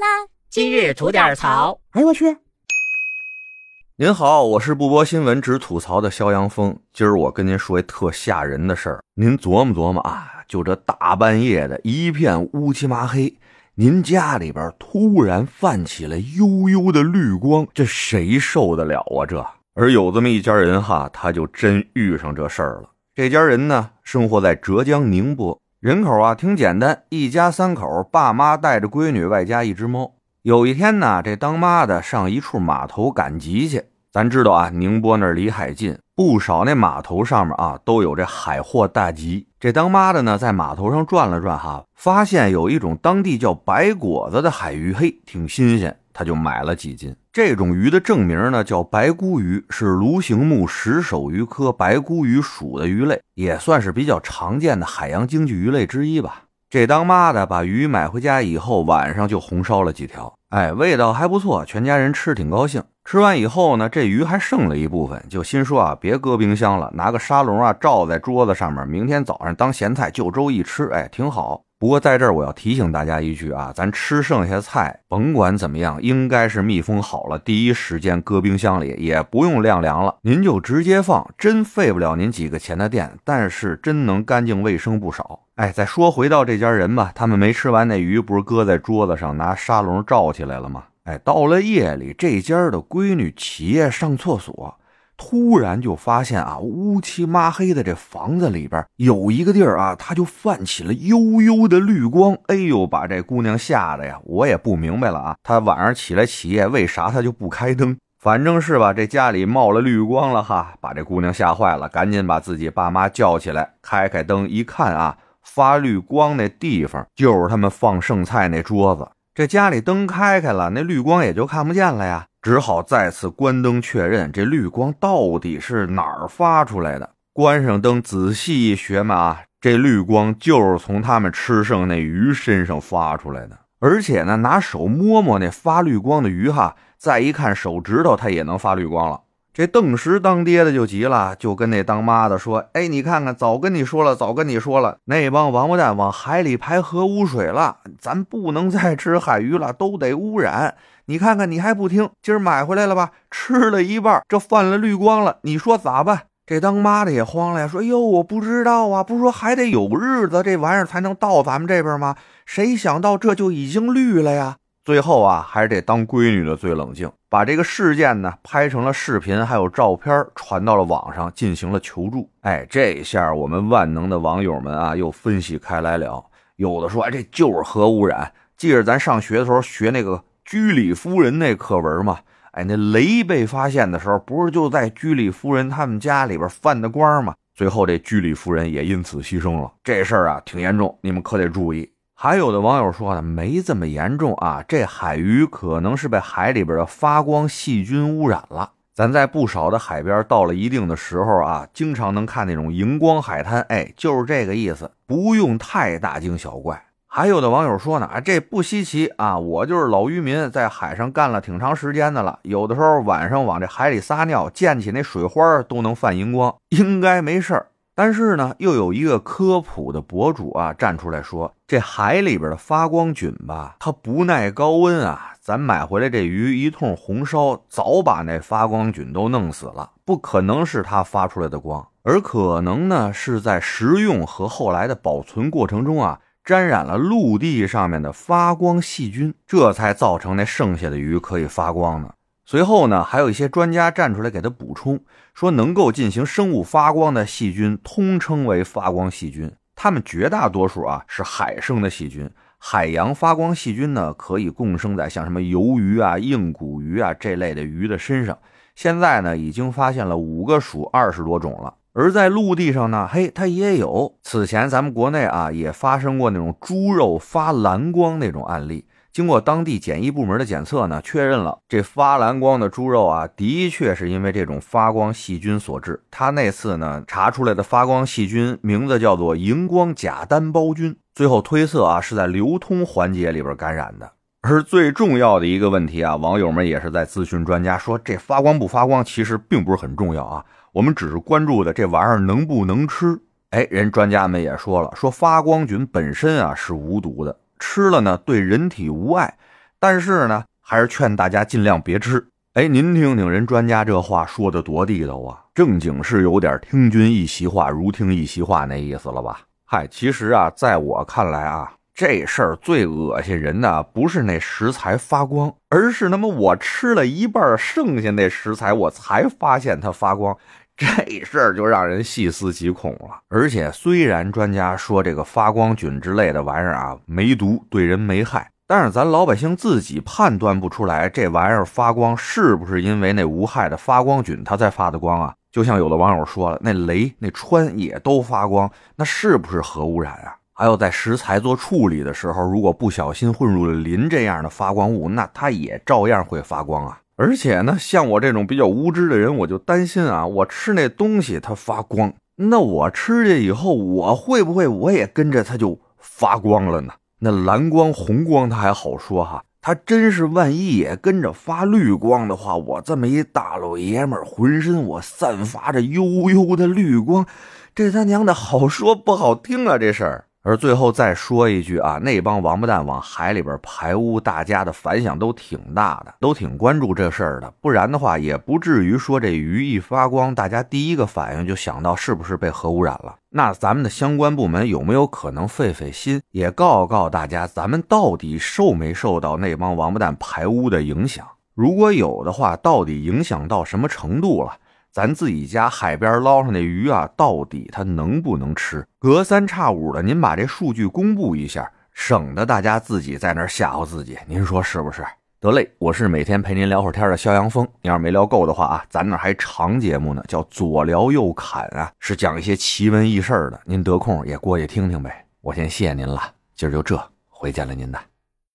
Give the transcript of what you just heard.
啦！今日吐点槽。哎呦我去！您好，我是不播新闻只吐槽的肖阳峰。今儿我跟您说一特吓人的事儿，您琢磨琢磨啊，就这大半夜的一片乌漆麻黑，您家里边突然泛起了幽幽的绿光，这谁受得了啊？这而有这么一家人哈，他就真遇上这事儿了。这家人呢，生活在浙江宁波。人口啊挺简单，一家三口，爸妈带着闺女，外加一只猫。有一天呢，这当妈的上一处码头赶集去。咱知道啊，宁波那儿离海近，不少那码头上面啊都有这海货大集。这当妈的呢，在码头上转了转，哈，发现有一种当地叫白果子的海鱼，嘿，挺新鲜。他就买了几斤。这种鱼的正名呢叫白骨鱼，是鲈形目石首鱼科白骨鱼属的鱼类，也算是比较常见的海洋经济鱼类之一吧。这当妈的把鱼买回家以后，晚上就红烧了几条，哎，味道还不错，全家人吃挺高兴。吃完以后呢，这鱼还剩了一部分，就心说啊，别搁冰箱了，拿个沙笼啊罩在桌子上面，明天早上当咸菜就粥一吃，哎，挺好。不过在这儿我要提醒大家一句啊，咱吃剩下菜，甭管怎么样，应该是密封好了，第一时间搁冰箱里，也不用晾凉了，您就直接放，真费不了您几个钱的电，但是真能干净卫生不少。哎，再说回到这家人吧，他们没吃完那鱼，不是搁在桌子上拿沙笼罩起来了吗？哎，到了夜里，这家的闺女起夜上厕所。突然就发现啊，乌漆抹黑的这房子里边有一个地儿啊，它就泛起了幽幽的绿光。哎呦，把这姑娘吓得呀！我也不明白了啊，她晚上起来起夜，为啥她就不开灯？反正是吧，这家里冒了绿光了哈，把这姑娘吓坏了，赶紧把自己爸妈叫起来，开开灯一看啊，发绿光那地方就是他们放剩菜那桌子。这家里灯开开了，那绿光也就看不见了呀。只好再次关灯确认，这绿光到底是哪儿发出来的？关上灯，仔细一学嘛，啊，这绿光就是从他们吃剩那鱼身上发出来的。而且呢，拿手摸摸那发绿光的鱼，哈，再一看手指头，它也能发绿光了。这邓石当爹的就急了，就跟那当妈的说：“哎，你看看，早跟你说了，早跟你说了，那帮王八蛋往海里排核污水了，咱不能再吃海鱼了，都得污染。”你看看，你还不听？今儿买回来了吧？吃了一半，这泛了绿光了。你说咋办？这当妈的也慌了呀，说：“哟，我不知道啊，不是说还得有日子这玩意儿才能到咱们这边吗？谁想到这就已经绿了呀？”最后啊，还是得当闺女的最冷静，把这个事件呢拍成了视频，还有照片，传到了网上进行了求助。哎，这下我们万能的网友们啊，又分析开来了。有的说：“哎，这就是核污染。”记着咱上学的时候学那个。居里夫人那课文嘛，哎，那雷被发现的时候，不是就在居里夫人他们家里边犯的光吗？最后这居里夫人也因此牺牲了。这事儿啊挺严重，你们可得注意。还有的网友说呢，没这么严重啊，这海鱼可能是被海里边的发光细菌污染了。咱在不少的海边，到了一定的时候啊，经常能看那种荧光海滩，哎，就是这个意思，不用太大惊小怪。还有的网友说呢，啊，这不稀奇啊，我就是老渔民，在海上干了挺长时间的了，有的时候晚上往这海里撒尿，溅起那水花都能泛荧光，应该没事儿。但是呢，又有一个科普的博主啊站出来说，这海里边的发光菌吧，它不耐高温啊，咱买回来这鱼一通红烧，早把那发光菌都弄死了，不可能是它发出来的光，而可能呢是在食用和后来的保存过程中啊。沾染了陆地上面的发光细菌，这才造成那剩下的鱼可以发光呢。随后呢，还有一些专家站出来给他补充，说能够进行生物发光的细菌通称为发光细菌，它们绝大多数啊是海生的细菌。海洋发光细菌呢，可以共生在像什么鱿鱼啊、硬骨鱼啊这类的鱼的身上。现在呢，已经发现了五个属二十多种了。而在陆地上呢，嘿，它也有。此前咱们国内啊也发生过那种猪肉发蓝光那种案例，经过当地检疫部门的检测呢，确认了这发蓝光的猪肉啊，的确是因为这种发光细菌所致。他那次呢查出来的发光细菌名字叫做荧光假单胞菌，最后推测啊是在流通环节里边感染的。而最重要的一个问题啊，网友们也是在咨询专家说，这发光不发光其实并不是很重要啊。我们只是关注的这玩意儿能不能吃？哎，人专家们也说了，说发光菌本身啊是无毒的，吃了呢对人体无碍，但是呢，还是劝大家尽量别吃。哎，您听听人专家这话说的多地道啊，正经是有点听君一席话，如听一席话那意思了吧？嗨，其实啊，在我看来啊，这事儿最恶心人的不是那食材发光，而是那么我吃了一半剩下那食材，我才发现它发光。这事儿就让人细思极恐了。而且虽然专家说这个发光菌之类的玩意儿啊没毒，对人没害，但是咱老百姓自己判断不出来这玩意儿发光是不是因为那无害的发光菌它在发的光啊？就像有的网友说了，那雷、那川也都发光，那是不是核污染啊？还有在食材做处理的时候，如果不小心混入了磷这样的发光物，那它也照样会发光啊。而且呢，像我这种比较无知的人，我就担心啊，我吃那东西它发光，那我吃下以后，我会不会我也跟着它就发光了呢？那蓝光、红光它还好说哈，它真是万一也跟着发绿光的话，我这么一大老爷们儿，浑身我散发着悠悠的绿光，这他娘的好说不好听啊，这事儿。而最后再说一句啊，那帮王八蛋往海里边排污，大家的反响都挺大的，都挺关注这事儿的。不然的话，也不至于说这鱼一发光，大家第一个反应就想到是不是被核污染了。那咱们的相关部门有没有可能费费心，也告告大家，咱们到底受没受到那帮王八蛋排污的影响？如果有的话，到底影响到什么程度了？咱自己家海边捞上的鱼啊，到底它能不能吃？隔三差五的，您把这数据公布一下，省得大家自己在那吓唬自己。您说是不是？得嘞，我是每天陪您聊会儿天的肖阳峰。您要是没聊够的话啊，咱那还长节目呢，叫左聊右侃啊，是讲一些奇闻异事的。您得空也过去听听呗。我先谢谢您了，今儿就这，回见了您呐。